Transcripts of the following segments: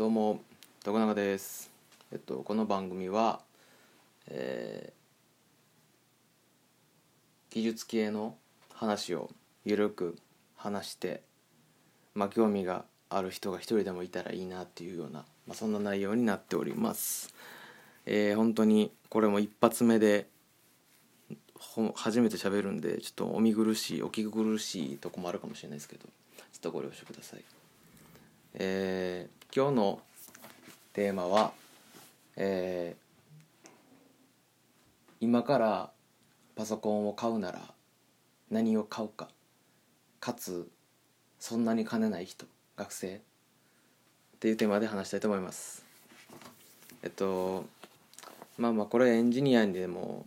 どうも徳永です。えっとこの番組はえー技術系の話をゆるく話してまあ興味がある人が一人でもいたらいいなっていうような、まあ、そんな内容になっております。えー本当にこれも一発目で初めて喋るんでちょっとお見苦しいお聞き苦しいとこもあるかもしれないですけどちょっとご了承ください。えー今日のテーマは、えー今からパソコンを買うなら何を買うかかつそんなに金ない人学生っていうテーマで話したいと思います。えっとまあまあこれエンジニアにでも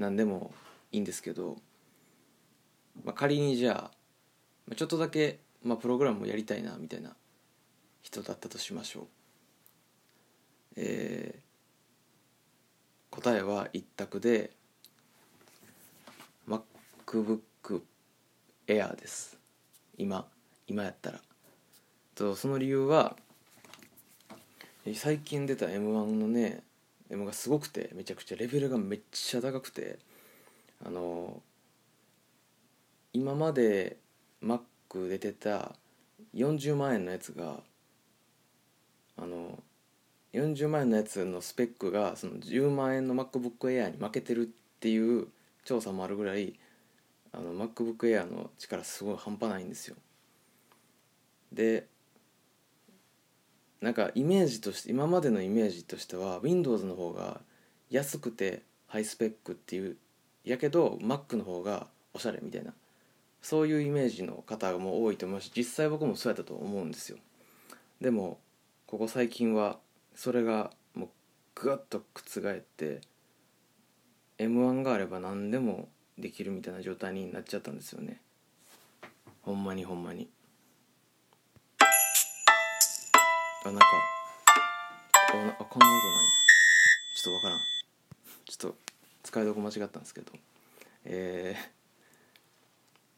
何でもいいんですけど、まあ、仮にじゃあまあちょっとだけ、まあ、プログラムをやりたいなみたいな人だったとしましょう。えー答えは一択で MacBook Air です。今今やったら。とその理由は最近出た m 1のね M がすごくてめちゃくちゃレベルがめっちゃ高くてあの今まで Mac 出てた40万円のやつがあの40万円のやつのスペックがその10万円の MacBookAir に負けてるっていう調査もあるぐらいあの MacBookAir の力すごい半端ないんですよ。でなんかイメージとして今までのイメージとしては Windows の方が安くてハイスペックっていうやけど Mac の方がおしゃれみたいなそういうイメージの方も多いと思うし実際僕もそうやったと思うんですよ。でもここ最近はそれがもうグワッと覆って m 1があれば何でもできるみたいな状態になっちゃったんですよね。ほんまにほんまに。あなんかあなあこんな音なんや。ちょっとわからん。ちょっと使いどこ間違ったんですけど。え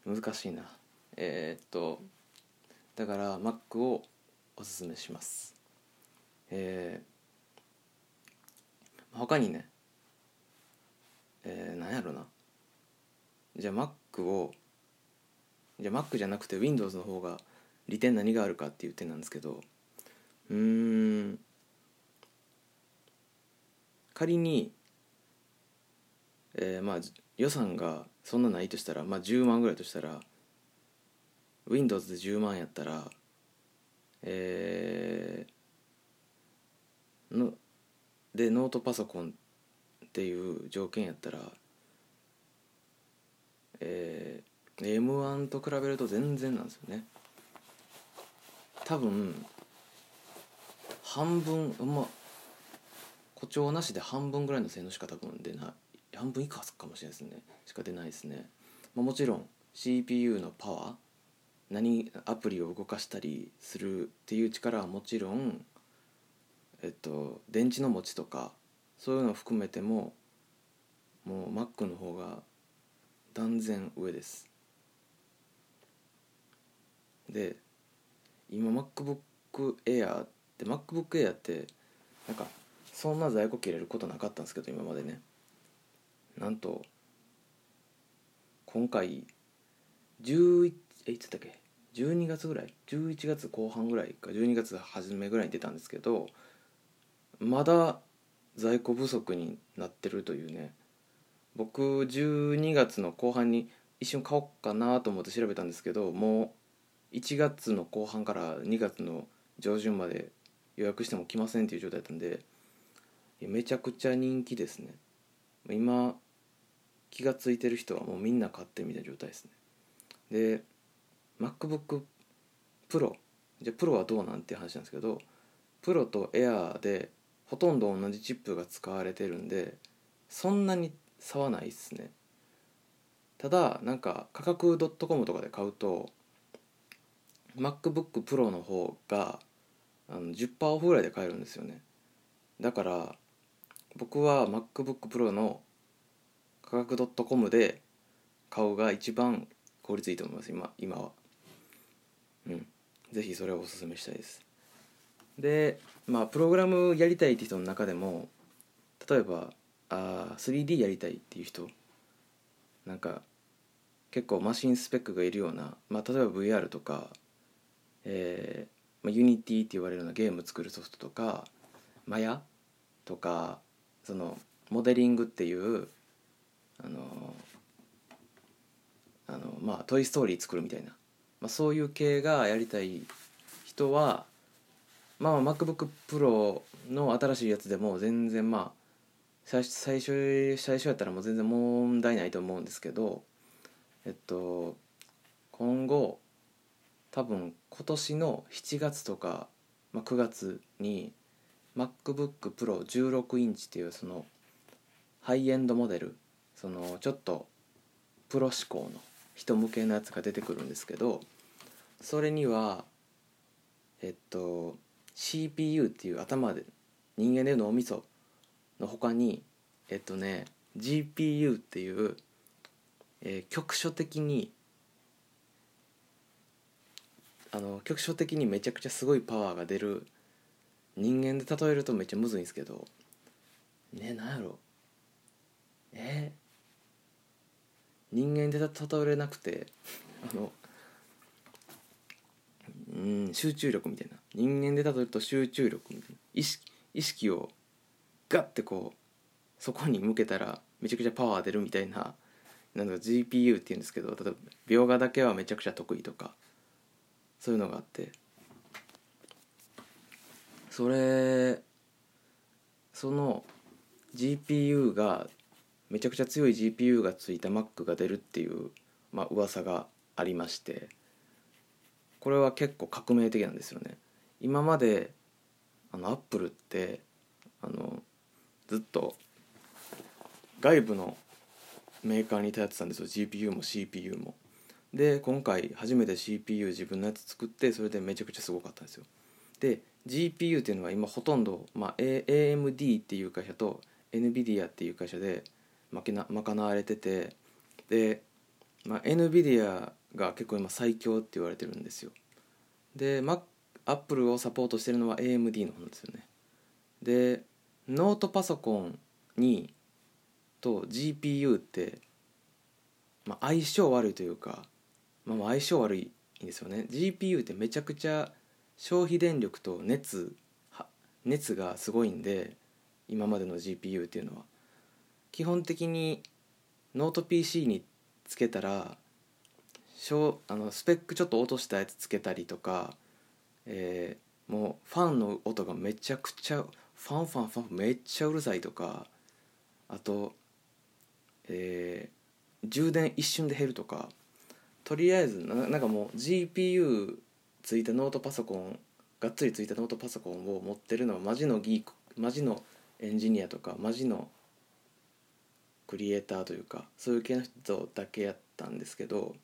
ー、難しいな。えー、っとだから Mac をおすすめします。えー、他にねえー、何やろな。じゃあ Mac をじゃあ Mac じゃなくて Windows の方が利点何があるかっていう点なんですけどうん仮に、えー、まあ予算がそんなないとしたら、まあ、10万ぐらいとしたら Windows で10万やったらえー、のでノートパソコンっていう条件やったらえー、M1 と比べると全然なんですよね。多分半分まあ誇張なしで半分ぐらいの性能しか多分出ない。半分以下かもしれないですね。しか出ないですね、まあ、もちろん CPU のパワー何アプリを動かしたりするっていう力はもちろんえっと電池の持ちとかそういうのを含めてももう Mac の方が断然上です。で今 MacBook Air って MacBook Air ってなんかそんな在庫切れることなかったんですけど今までね。なんと今回11えいつだっけ？12月ぐらい？11月後半ぐらいか12月初めぐらいに出たんですけどまだ在庫不足になってるというね。僕12月の後半に一瞬買おうかなと思って調べたんですけどもう1月の後半から2月の上旬まで予約しても来ませんっていう状態だったんでめちゃくちゃ人気ですね。今気が付いてる人はもうみんな買ってみたいな状態ですね。で MacBook Pro じゃあプロはどうなんていう話なんですけどプロと Air でほとんど同じチップが使われてるんでそんなに差はないっすね。ただなんか価格 .com とかで買うと MacBook Pro の方があの10%オフぐらいで買えるんですよね。だから僕は MacBook Pro の価格 .com で買うが一番効率いいと思います今今は。うん。ぜひそれをおすすめしたいです。でまあプログラムやりたいって人の中でも例えばあ 3D やりたいっていう人なんか結構マシンスペックがいるような、まあ、例えば VR とか、えーまあ、Unity って言われるようなゲーム作るソフトとかマヤとかそのモデリングっていうあのあのまあ「トイ・ストーリー」作るみたいな、まあ、そういう系がやりたい人はまあ MacBookPro の新しいやつでも全然まあ最初最初やったらもう全然問題ないと思うんですけどえっと今後多分今年の7月とか、まあ、9月に MacBookPro16 インチっていうそのハイエンドモデルそのちょっとプロ志向の人向けのやつが出てくるんですけどそれにはえっと CPU っていう頭で人間でいう脳みその他にえっとね GPU っていう、えー、局所的にあの局所的にめちゃくちゃすごいパワーが出る人間で例えるとめっちゃむずいんですけどねなんやろ。えー、人間で例えれなくてあのうん集中力みたいな。人間で例えると集中力意識意識をガッてこうそこに向けたらめちゃくちゃパワー出るみたいな なんか GPU っていうんですけど例えば描画だけはめちゃくちゃ得意とかそういうのがあって。それその GPU がめちゃくちゃ強い GPU がついた Mac が出るっていう、まあ噂がありましてこれは結構革命的なんですよね。今まであのアップルってあのずっと外部のメーカーに頼ってたんですよ。GPU も CPU も。で今回初めて CPU 自分のやつ作ってそれでめちゃくちゃすごかったんですよ。で GPU っていうのは今ほとんど、まあ、AMD っていう会社と NVIDIA っていう会社で賄われててで、まあ、NVIDIA が結構今最強って言われてるんですよ。で Mac、ま、Apple をサポートしてるのは AMD の方ですよね。でノートパソコンにと GPU って、まあ、相性悪いというか、まあ、相性悪いんですよね。GPU ってめちゃくちゃ消費電力と熱熱がすごいんで今までの GPU っていうのは。基本的にノート PC につけたらあのスペックちょっと落としたやつつけたりとか、えー、もうファンの音がめちゃくちゃファンファンファンめっちゃうるさいとかあとえー、充電一瞬で減るとかとりあえずなんかもう GPU ついたノートパソコンがっつりついたノートパソコンを持ってるのはマジのギークマジのエンジニアとかマジのクリエイターというかそういう系の人だけやったんですけど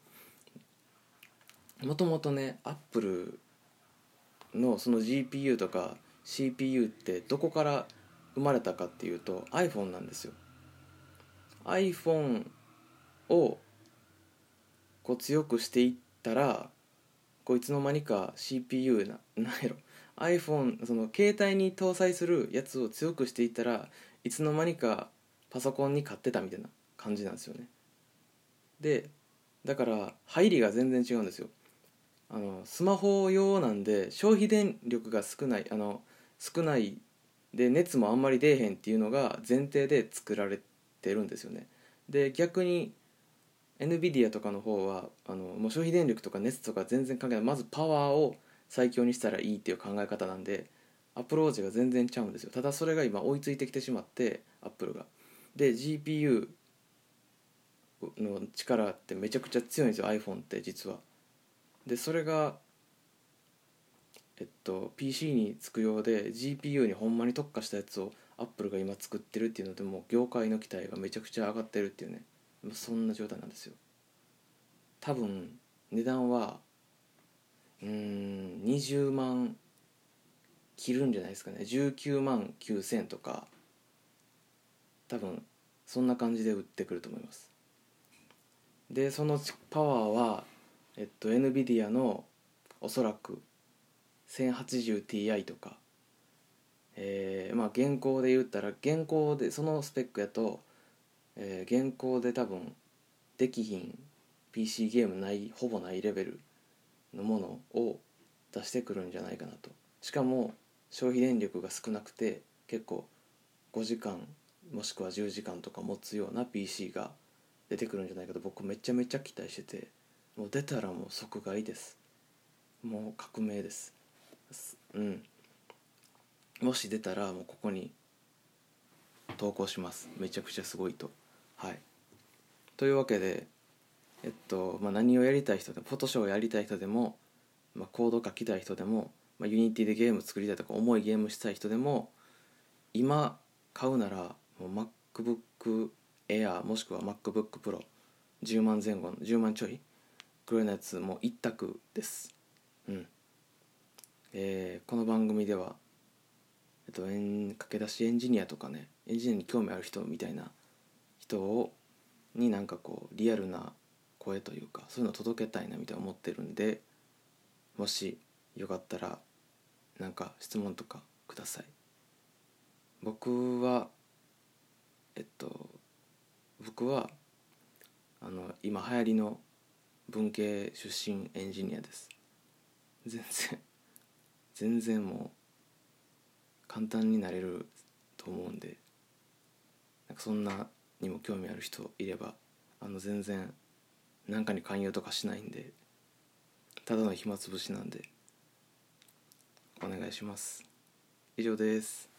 もともとねアップルのその GPU とか CPU ってどこから生まれたかっていうと iPhone なんですよ。iPhone をこう強くしていったらこいつの間にか CPU ななんやろ。iPhone その携帯に搭載するやつを強くしていったらいつの間にかパソコンに買ってたみたいな感じなんですよね。でだから入りが全然違うんですよ。あのスマホ用なんで消費電力が少ないあの少ないで熱もあんまり出えへんっていうのが前提で作られてるんですよね。で逆に NVIDIA とかの方はあのもう消費電力とか熱とか全然関係ない。まずパワーを最強にしたらいいっていう考え方なんでアプローチが全然ちゃうんですよ。ただそれが今追いついてきてしまってアップルがで GPU の力ってめちゃくちゃ強いんですよ iPhone って実は。でそれがえっと PC につくようで GPU にほんまに特化したやつをアップルが今作ってるっていうのでもう業界の期待がめちゃくちゃ上がってるっていうね。そんな状態なんですよ。多分値段はうん20万切るんじゃないですかね。19万9000とか多分そんな感じで売ってくると思います。でそのパワーはえっと NVIDIA のおそらく 1080ti とかえー、まあ現行で言ったら現行でそのスペックやと、えー、現行で多分できひん PC ゲームないほぼないレベルのものを出してくるんじゃないかなと。しかも消費電力が少なくて結構5時間もしくは10時間とか持つような PC が出てくるんじゃないかと僕めちゃめちゃ期待してて。もう出たらもう即買いです。もう革命です。うん。もし出たらもうここに投稿します。めちゃくちゃすごいと。はい。というわけでえっと、まあ、何をやりたい人でもフォトショをやりたい人でも、まあ、コード書きたい人でも、まあ、 Unity でゲーム作りたいとか重いゲームしたい人でも今買うならもう MacBook Air もしくは MacBook Pro10 万前後の10万ちょいくらいのやつも一択です。うん。えー、この番組ではえっと、駆け出しエンジニアとかねエンジニアに興味ある人みたいな人をになんかこうリアルな声というかそういうの届けたいなみたいな思ってるんでもしよかったらなんか質問とかください。僕はえっと僕はあの今流行りの文系出身エンジニアです。全然全然もう簡単になれると思うんでなんかそんなにも興味ある人いればあの全然何かに勧誘とかしないんでただの暇つぶしなんでお願いします。以上です。